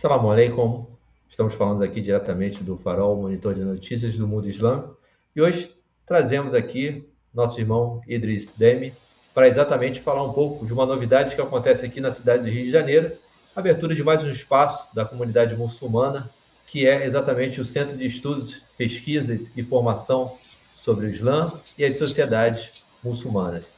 Salam alaikum. Estamos falando aqui diretamente do Farol, monitor de notícias do mundo islâmico. E hoje trazemos aqui nosso irmão Idris Demi para exatamente falar um pouco de uma novidade que acontece aqui na cidade do Rio de Janeiro, abertura de mais um espaço da comunidade muçulmana, que é exatamente o Centro de Estudos, Pesquisas e Formação sobre o Islã e as Sociedades Muçulmanas.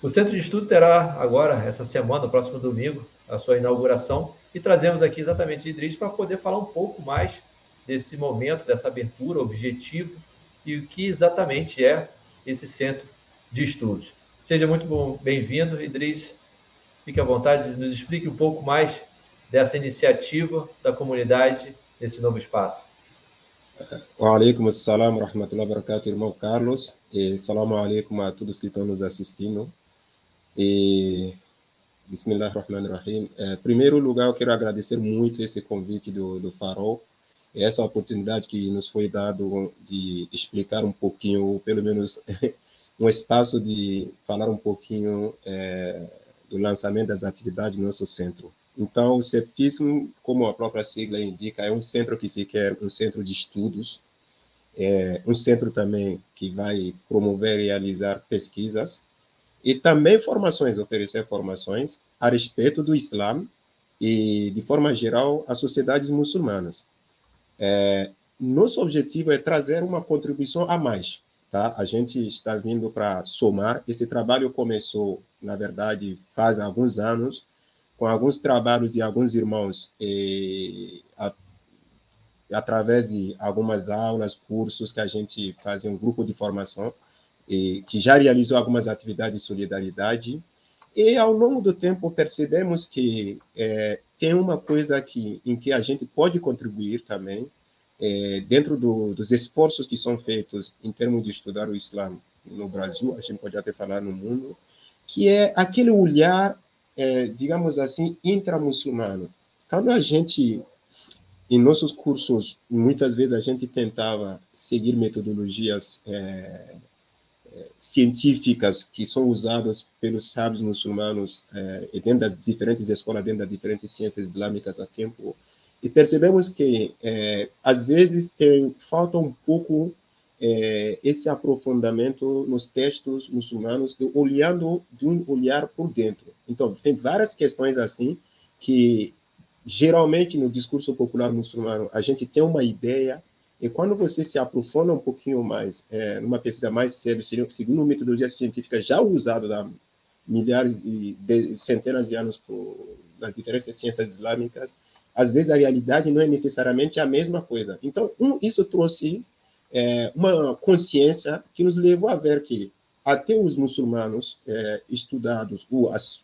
O Centro de Estudo terá agora, essa semana, no próximo domingo, a sua inauguração e trazemos aqui exatamente Idris para poder falar um pouco mais desse momento, dessa abertura, objetivo e o que exatamente é esse centro de estudos. Seja muito bem-vindo, Idris. Fique à vontade, nos explique um pouco mais dessa iniciativa da comunidade nesse novo espaço. Alaikum assalam wa rahmatullahi wa barakatuh, irmão Carlos. E alaikum a todos que estão nos assistindo. E Bismillah ar-Rahman rahim é, primeiro lugar, eu quero agradecer muito esse convite do, do Farol, essa oportunidade que nos foi dado de explicar um pouquinho, pelo menos um espaço de falar um pouquinho é, do lançamento das atividades do nosso centro. Então, o CEFISM, como a própria sigla indica, é um centro que se quer um centro de estudos, é um centro também que vai promover e realizar pesquisas, e também formações, oferecer formações a respeito do Islã e, de forma geral, as sociedades muçulmanas. É, nosso objetivo é trazer uma contribuição a mais. Tá? A gente está vindo para somar. Esse trabalho começou, na verdade, faz alguns anos, com alguns trabalhos de alguns irmãos, e, a, através de algumas aulas, cursos que a gente fazia um grupo de formação que já realizou algumas atividades de solidariade. E, ao longo do tempo, percebemos que é, tem uma coisa que, em que a gente pode contribuir também, é, dentro do, dos esforços que são feitos em termos de estudar o Islã no Brasil, a gente pode até falar no mundo, que é aquele olhar, é, digamos assim, intramuçulmano. Quando a gente, em nossos cursos, muitas vezes a gente tentava seguir metodologias é, científicas que são usadas pelos sábios muçulmanos eh, dentro das diferentes escolas, dentro das diferentes ciências islâmicas há tempo, e percebemos que eh, às vezes tem falta um pouco eh, esse aprofundamento nos textos muçulmanos, olhando de um olhar por dentro. Então, tem várias questões assim que geralmente no discurso popular muçulmano a gente tem uma ideia e quando você se aprofunda um pouquinho mais, é, numa pesquisa mais séria, segundo metodologia científica já usada há milhares e de, centenas de anos por, nas diferentes ciências islâmicas, às vezes a realidade não é necessariamente a mesma coisa. Então, um, isso trouxe é, uma consciência que nos levou a ver que até os muçulmanos é, estudados, ou as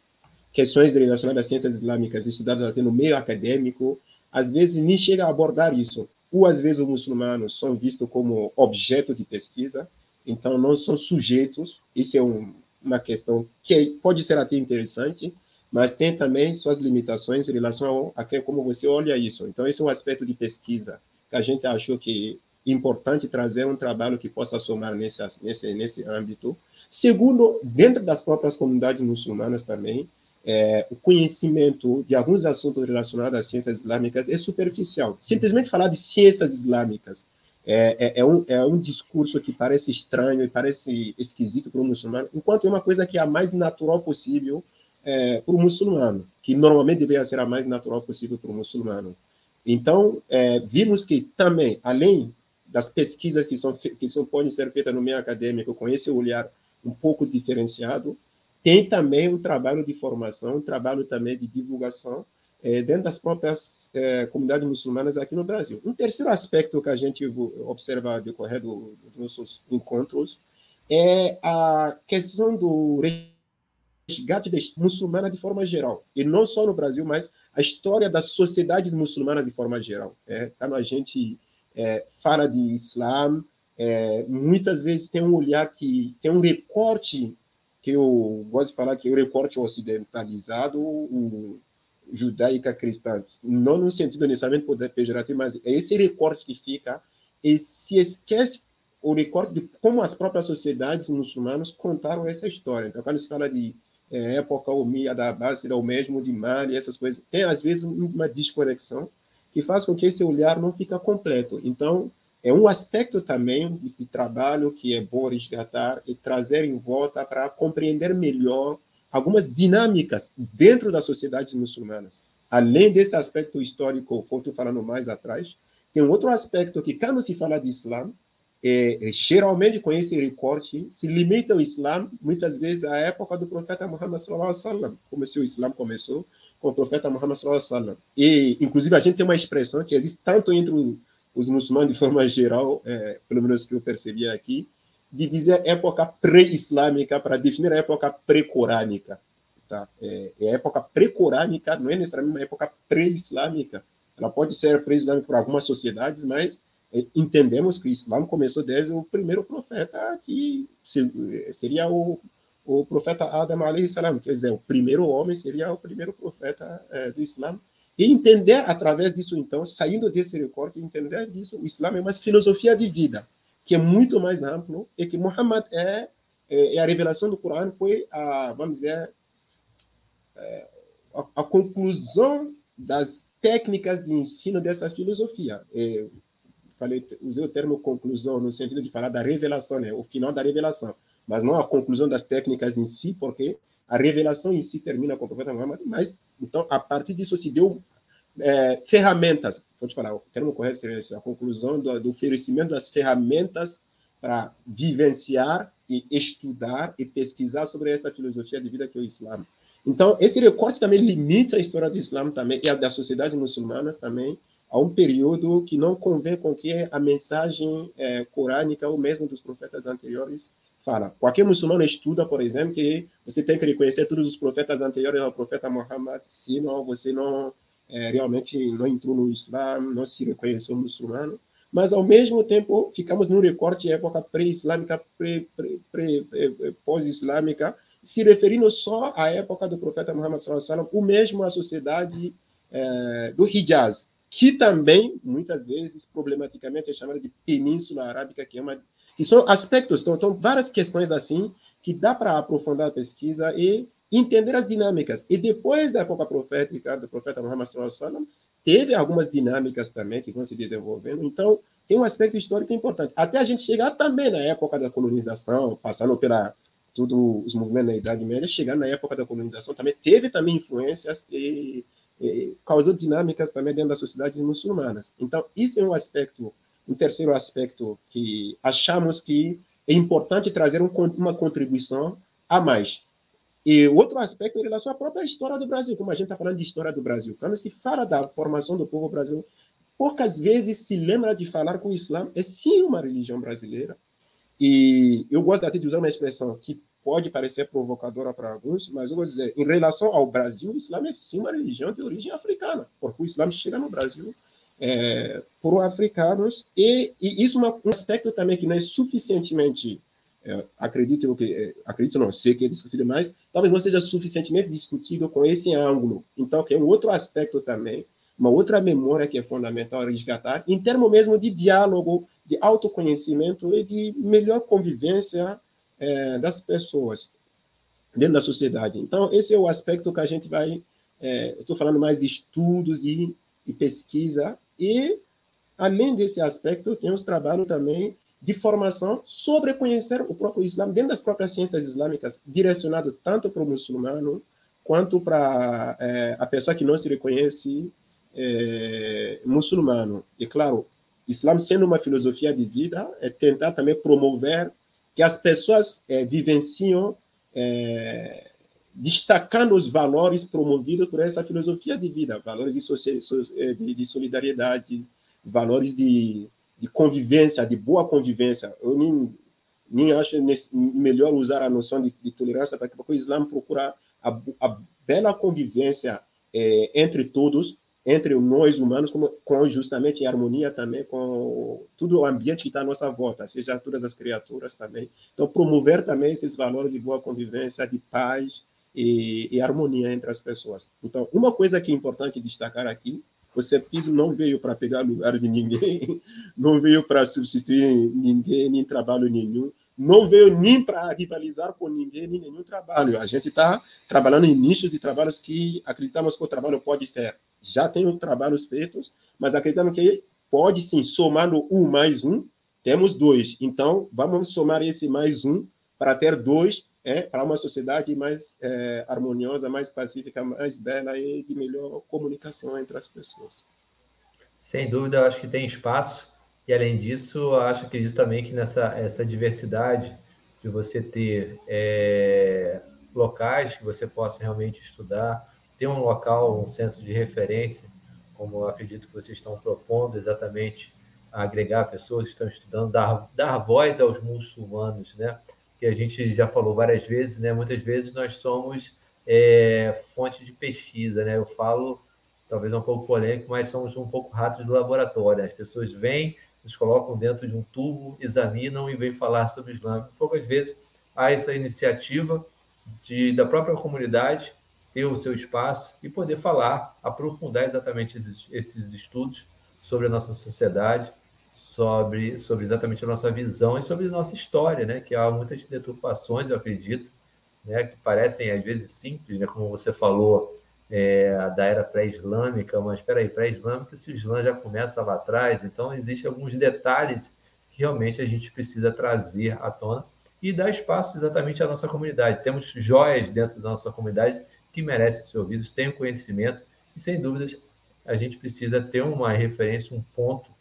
questões relacionadas às ciências islâmicas estudadas até no meio acadêmico, às vezes nem chega a abordar isso ou às vezes os muçulmanos são vistos como objeto de pesquisa, então não são sujeitos. Isso é um, uma questão que pode ser até interessante, mas tem também suas limitações em relação a, a como você olha isso. Então, esse é um aspecto de pesquisa que a gente achou que é importante trazer um trabalho que possa somar nesse, nesse, nesse âmbito. Segundo, dentro das próprias comunidades muçulmanas também, é, o conhecimento de alguns assuntos relacionados às ciências islâmicas é superficial. Simplesmente falar de ciências islâmicas é, é, é, um, é um discurso que parece estranho e parece esquisito para o muçulmano, enquanto é uma coisa que é a mais natural possível é, para o muçulmano, que normalmente deveria ser a mais natural possível para o muçulmano. Então, é, vimos que também, além das pesquisas que, são, que são, podem ser feitas no meio acadêmico, com esse olhar um pouco diferenciado, tem também um trabalho de formação, um trabalho também de divulgação é, dentro das próprias é, comunidades muçulmanas aqui no Brasil. Um terceiro aspecto que a gente observa decorrer do, dos nossos encontros é a questão do resgate muçulmana de forma geral, e não só no Brasil, mas a história das sociedades muçulmanas de forma geral. É, quando a gente é, fala de Islã, é, muitas vezes tem um olhar que tem um recorte que eu gosto de falar que o recorte ocidentalizado, o judaica cristã, não no sentido necessariamente pejorativo, mas é esse recorte que fica e se esquece o recorte de como as próprias sociedades muçulmanas contaram essa história. Então, quando se fala de é, época Umia da base, o mesmo de Mali, essas coisas. Tem, às vezes, uma desconexão que faz com que esse olhar não fica completo. Então, é um aspecto também de trabalho que é bom resgatar e trazer em volta para compreender melhor algumas dinâmicas dentro das sociedades muçulmanas. Além desse aspecto histórico, como estou falando mais atrás, tem um outro aspecto que, quando se fala de Islã, é, é, geralmente com esse recorte, se limita ao Islã, muitas vezes, à época do profeta Muhammad sallallahu alaihi wasallam, como se o Islã começou com o profeta Muhammad sallallahu alaihi wasallam. E, inclusive, a gente tem uma expressão que existe tanto entre os muçulmanos de forma geral, é, pelo menos que eu percebi aqui, de dizer época pré-islâmica para definir a época pré-corânica. Tá? É, é a época pré-corânica não é necessariamente uma época pré-islâmica. Ela pode ser pré-islâmica para algumas sociedades, mas entendemos que o Islã começou desde o primeiro profeta, que seria o, o profeta Adam salam, quer dizer, o primeiro homem seria o primeiro profeta é, do Islã. E entender através disso, então, saindo desse recorte, entender disso, o Islã é uma filosofia de vida, que é muito mais amplo, e que Muhammad é, é, é a revelação do Corão foi, a, vamos dizer, é, a, a conclusão das técnicas de ensino dessa filosofia. É, falei, usei o termo conclusão no sentido de falar da revelação, né? o final da revelação, mas não a conclusão das técnicas em si, porque a revelação em si termina com o profeta Muhammad, mas então a partir disso se deu é, ferramentas, vou te falar, o termo correto seria isso, a conclusão do, do oferecimento das ferramentas para vivenciar e estudar e pesquisar sobre essa filosofia de vida que é o Islã. Então, esse recorte também limita a história do Islã também e a da sociedade muçulmana também, a um período que não convém com que a mensagem é, corânica ou mesmo dos profetas anteriores fala. Qualquer muçulmano estuda, por exemplo, que você tem que reconhecer todos os profetas anteriores ao profeta Muhammad, senão você não é, realmente não entrou no Islã, não se reconheceu muçulmano. Mas, ao mesmo tempo, ficamos num recorte época pré-islâmica, pré, pré, pré, pós-islâmica, se referindo só à época do profeta Muhammad, o mesmo à sociedade é, do Hijaz, que também, muitas vezes, problematicamente, é chamada de Península Arábica, que é uma. E são aspectos, então, então várias questões assim, que dá para aprofundar a pesquisa e entender as dinâmicas. E depois da época profética, do profeta Muhammad sallam, teve algumas dinâmicas também que vão se desenvolvendo. Então, tem um aspecto histórico importante. Até a gente chegar também na época da colonização, passando pela todos os movimentos da Idade Média, chegar na época da colonização também teve também influências e causou dinâmicas também dentro das sociedades muçulmanas. Então, isso é um aspecto, um terceiro aspecto que achamos que é importante trazer um, uma contribuição a mais. E outro aspecto em relação à própria história do Brasil, como a gente está falando de história do Brasil. Quando se fala da formação do povo brasileiro, poucas vezes se lembra de falar que o Islã é sim uma religião brasileira. E eu gosto até de usar uma expressão que pode parecer provocadora para alguns, mas eu vou dizer, em relação ao Brasil, o Islã é sim uma religião de origem africana, porque o Islã chega no Brasil é, por africanos, e, e isso é um aspecto também que não é suficientemente, é, acredito, que, é, acredito não, sei que é discutido, mas talvez não seja suficientemente discutido com esse ângulo. Então, que é um outro aspecto também, uma outra memória que é fundamental resgatar, em termos mesmo de diálogo, de autoconhecimento e de melhor convivência é, das pessoas dentro da sociedade. Então, esse é o aspecto que a gente vai. É, estou falando mais de estudos e, e, pesquisa, e, além desse aspecto, temos trabalho também de formação sobre conhecer o próprio Islã, dentro das próprias ciências islâmicas, direcionado tanto para o muçulmano quanto para é, a pessoa que não se reconhece é, muçulmano. E, claro, Islã sendo uma filosofia de vida, é tentar também promover que as pessoas é, vivenciam é, destacando os valores promovidos por essa filosofia de vida, valores de, eh, de, de solidariedade, valores de, de, convivência, de boa convivência. Eu nem, nem acho melhor usar a noção de, de tolerância, porque o Islã procura a, a bela convivência é, entre todos, entre nós humanos, como, com justamente em harmonia também com todo o ambiente que está à nossa volta, seja todas as criaturas também. Então, promover também esses valores de boa convivência, de paz e, e harmonia entre as pessoas. Então, uma coisa que é importante destacar aqui, o CEPFIS não veio para pegar lugar de ninguém, não veio para substituir ninguém, nem trabalho nenhum, não veio nem para rivalizar com ninguém, nem nenhum trabalho. A gente está trabalhando em nichos de trabalhos que acreditamos que o trabalho pode ser. Já tem trabalhos feitos, mas acreditamos que pode sim, somando um mais um, temos dois. Então, vamos somar esse mais um para ter dois, é, para uma sociedade mais é, harmoniosa, mais pacífica, mais bela e de melhor comunicação entre as pessoas. Sem dúvida, acho que tem espaço e além disso, acho, acredito também que nessa essa diversidade de você ter é, locais que você possa realmente estudar, ter um local, um centro de referência, como eu acredito que vocês estão propondo exatamente agregar pessoas que estão estudando, dar, dar voz aos muçulmanos, né? Que a gente já falou várias vezes, né? Muitas vezes nós somos é, fonte de pesquisa, né? Eu falo, talvez é um pouco polêmico, mas somos um pouco ratos de laboratório. As pessoas vêm, nos colocam dentro de um tubo, examinam e vêm falar sobre o Islã. Poucas vezes há essa iniciativa de, da própria comunidade ter o seu espaço e poder falar, aprofundar exatamente esses, esses estudos sobre a nossa sociedade, sobre, sobre exatamente a nossa visão e sobre a nossa história, né? que há muitas deturpações, eu acredito, né? que parecem às vezes simples, né? como você falou, é, da era pré-islâmica, mas espera aí, pré-islâmica, se o Islã já começa lá atrás, então existem alguns detalhes que realmente a gente precisa trazer à tona e dar espaço exatamente à nossa comunidade. Temos joias dentro da nossa comunidade que merecem ser ouvidos, têm conhecimento e, sem dúvidas, a gente precisa ter uma referência, um ponto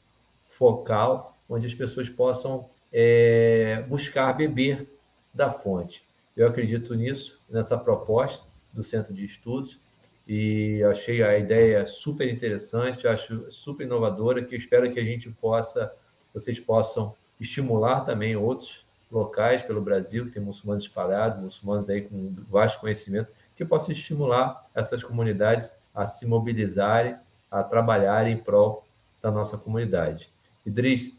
focal onde as pessoas possam é, buscar beber da fonte. Eu acredito nisso, nessa proposta do Centro de Estudos, e achei a ideia super interessante, acho super inovadora, que espero que a gente possa, vocês possam estimular também outros locais pelo Brasil, que tem muçulmanos espalhados, muçulmanos aí com vasto conhecimento, que possam estimular essas comunidades a se mobilizarem, a trabalharem em prol da nossa comunidade. Idris,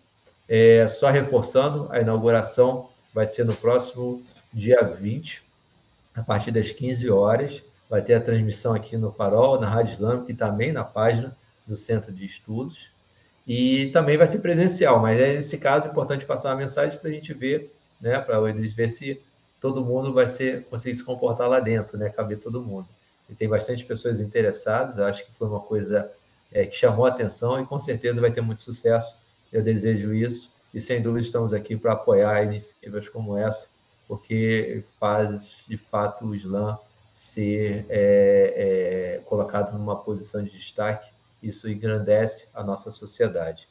é, só reforçando, a inauguração vai ser no próximo dia 20, a partir das 15 horas, vai ter a transmissão aqui no Farol, na Rádio Islâmica e também na página do Centro de Estudos. E também vai ser presencial, mas é, nesse caso é importante passar uma mensagem para a gente ver, né, para o Edris ver se todo mundo vai ser, conseguir se comportar lá dentro, né, caber todo mundo. E tem bastante pessoas interessadas, acho que foi uma coisa é, que chamou a atenção e com certeza vai ter muito sucesso. Eu desejo isso e sem dúvida estamos aqui para apoiar iniciativas como essa, porque faz de fato o Islã ser é, é, colocado numa posição de destaque, isso engrandece a nossa sociedade.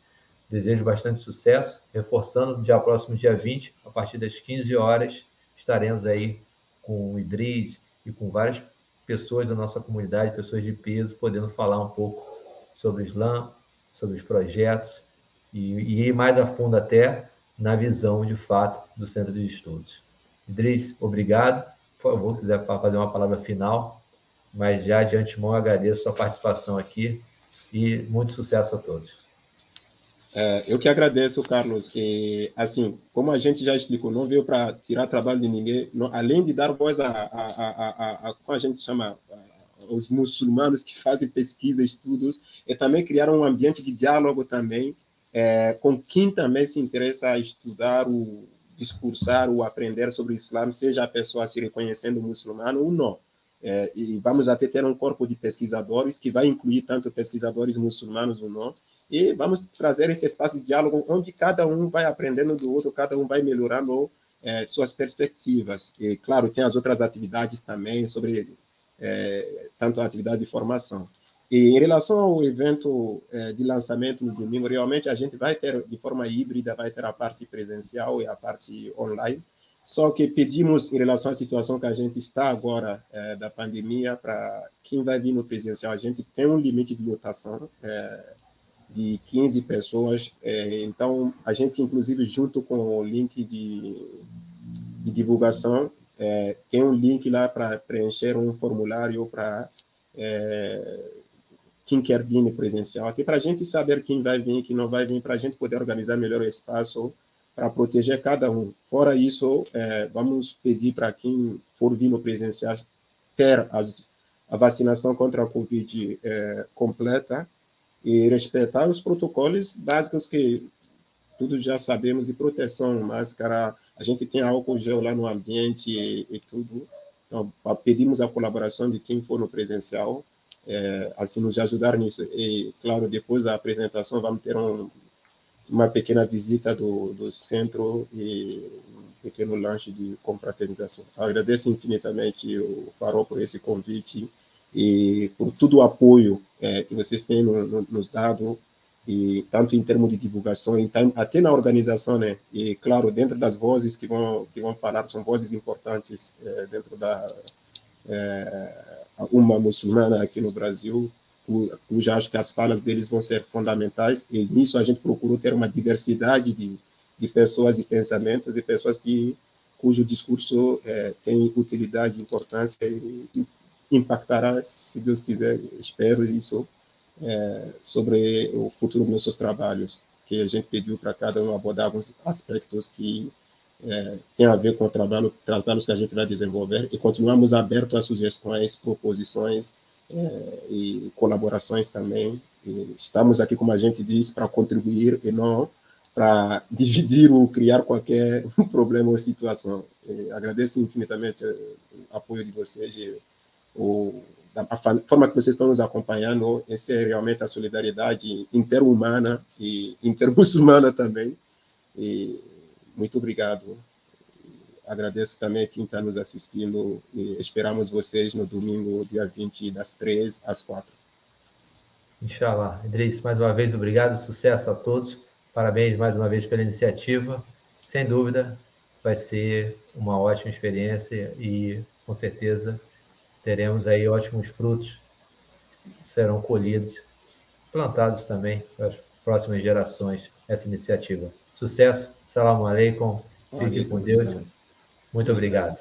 Desejo bastante sucesso, reforçando, dia próximo dia 20, a partir das 15 horas, estaremos aí com o Idris e com várias pessoas da nossa comunidade, pessoas de peso, podendo falar um pouco sobre o Islã, sobre os projetos e, e ir mais a fundo até na visão de fato do Centro de Estudos. Idris, obrigado por favor, quiser fazer uma palavra final, mas já de antemão agradeço sua participação aqui e muito sucesso a todos. É, eu que agradeço, Carlos. E, assim, como a gente já explicou, não veio para tirar trabalho de ninguém, não, além de dar voz a, a, a, a, como a gente chama, os muçulmanos que fazem pesquisa, estudos, e também criar um ambiente de diálogo também é, com quem também se interessa a estudar o, discursar ou aprender sobre o Islã, seja a pessoa se reconhecendo muçulmano ou não. É, e vamos até ter um corpo de pesquisadores que vai incluir tanto pesquisadores muçulmanos ou não, e vamos trazer esse espaço de diálogo onde cada um vai aprendendo do outro, cada um vai melhorando é, suas perspectivas. E, claro, tem as outras atividades também sobre é, tanto a atividade de formação. E em relação ao evento eh, de lançamento no domingo, realmente a gente vai ter de forma híbrida, vai ter a parte presencial e a parte online. Só que pedimos, em relação à situação que a gente está agora eh, da pandemia, para quem vai vir no presencial, a gente tem um limite de lotação eh, de 15 pessoas. então, a gente, inclusive, junto com o link de, de divulgação, tem um link lá para preencher um formulário para quem quer vir presencial, até para a gente saber quem vai vir, quem não vai vir, para a gente poder organizar melhor o espaço para proteger cada um. Fora isso, é, vamos pedir para quem for vir no presencial ter as, a vacinação contra a Covid é, completa e respeitar os protocolos básicos que tudo já sabemos, e proteção, máscara, a gente tem álcool gel lá no ambiente e, e tudo. Então, pedimos a colaboração de quem for no presencial, é, assim, nos ajudar nisso. E, claro, depois da apresentação, vamos ter um, uma pequena visita do, do centro e um pequeno lanche de confraternização. Agradeço infinitamente o Farol por esse convite e por todo o apoio é, que vocês têm no, no, nos dado e tanto em termos de divulgação até na organização, né? E claro, dentro das vozes que vão que vão falar são vozes importantes é, dentro da é, uma muçulmana aqui no Brasil, cuja acho que as falas deles vão ser fundamentais e nisso a gente procurou ter uma diversidade de, de pessoas de pensamentos e pessoas que cujo discurso é, tem utilidade, importância e impactará, se Deus quiser, espero isso é, sobre o futuro dos nossos trabalhos, que a gente pediu para cada um abordar alguns aspectos que é, tem a ver com o trabalho, trabalhos que a gente vai desenvolver e continuamos abertos a sugestões, proposições é, e colaborações também. E estamos aqui, como a gente diz, para contribuir e não para dividir ou criar qualquer problema ou situação. E agradeço infinitamente o apoio de vocês e o da forma que vocês estão nos acompanhando, essa é realmente a solidariedade interhumana e intermuçulmana também. E muito obrigado. Agradeço também quem está nos assistindo e esperamos vocês no domingo, dia 20, das 3 às 4. Inshallah. Idris, mais uma vez, obrigado, sucesso a todos. Parabéns mais uma vez pela iniciativa. Sem dúvida, vai ser uma ótima experiência e, com certeza, teremos aí ótimos frutos que serão colhidos, plantados também para as próximas gerações, essa iniciativa. Sucesso, salam aleikum, fique com Deus. Muito obrigado.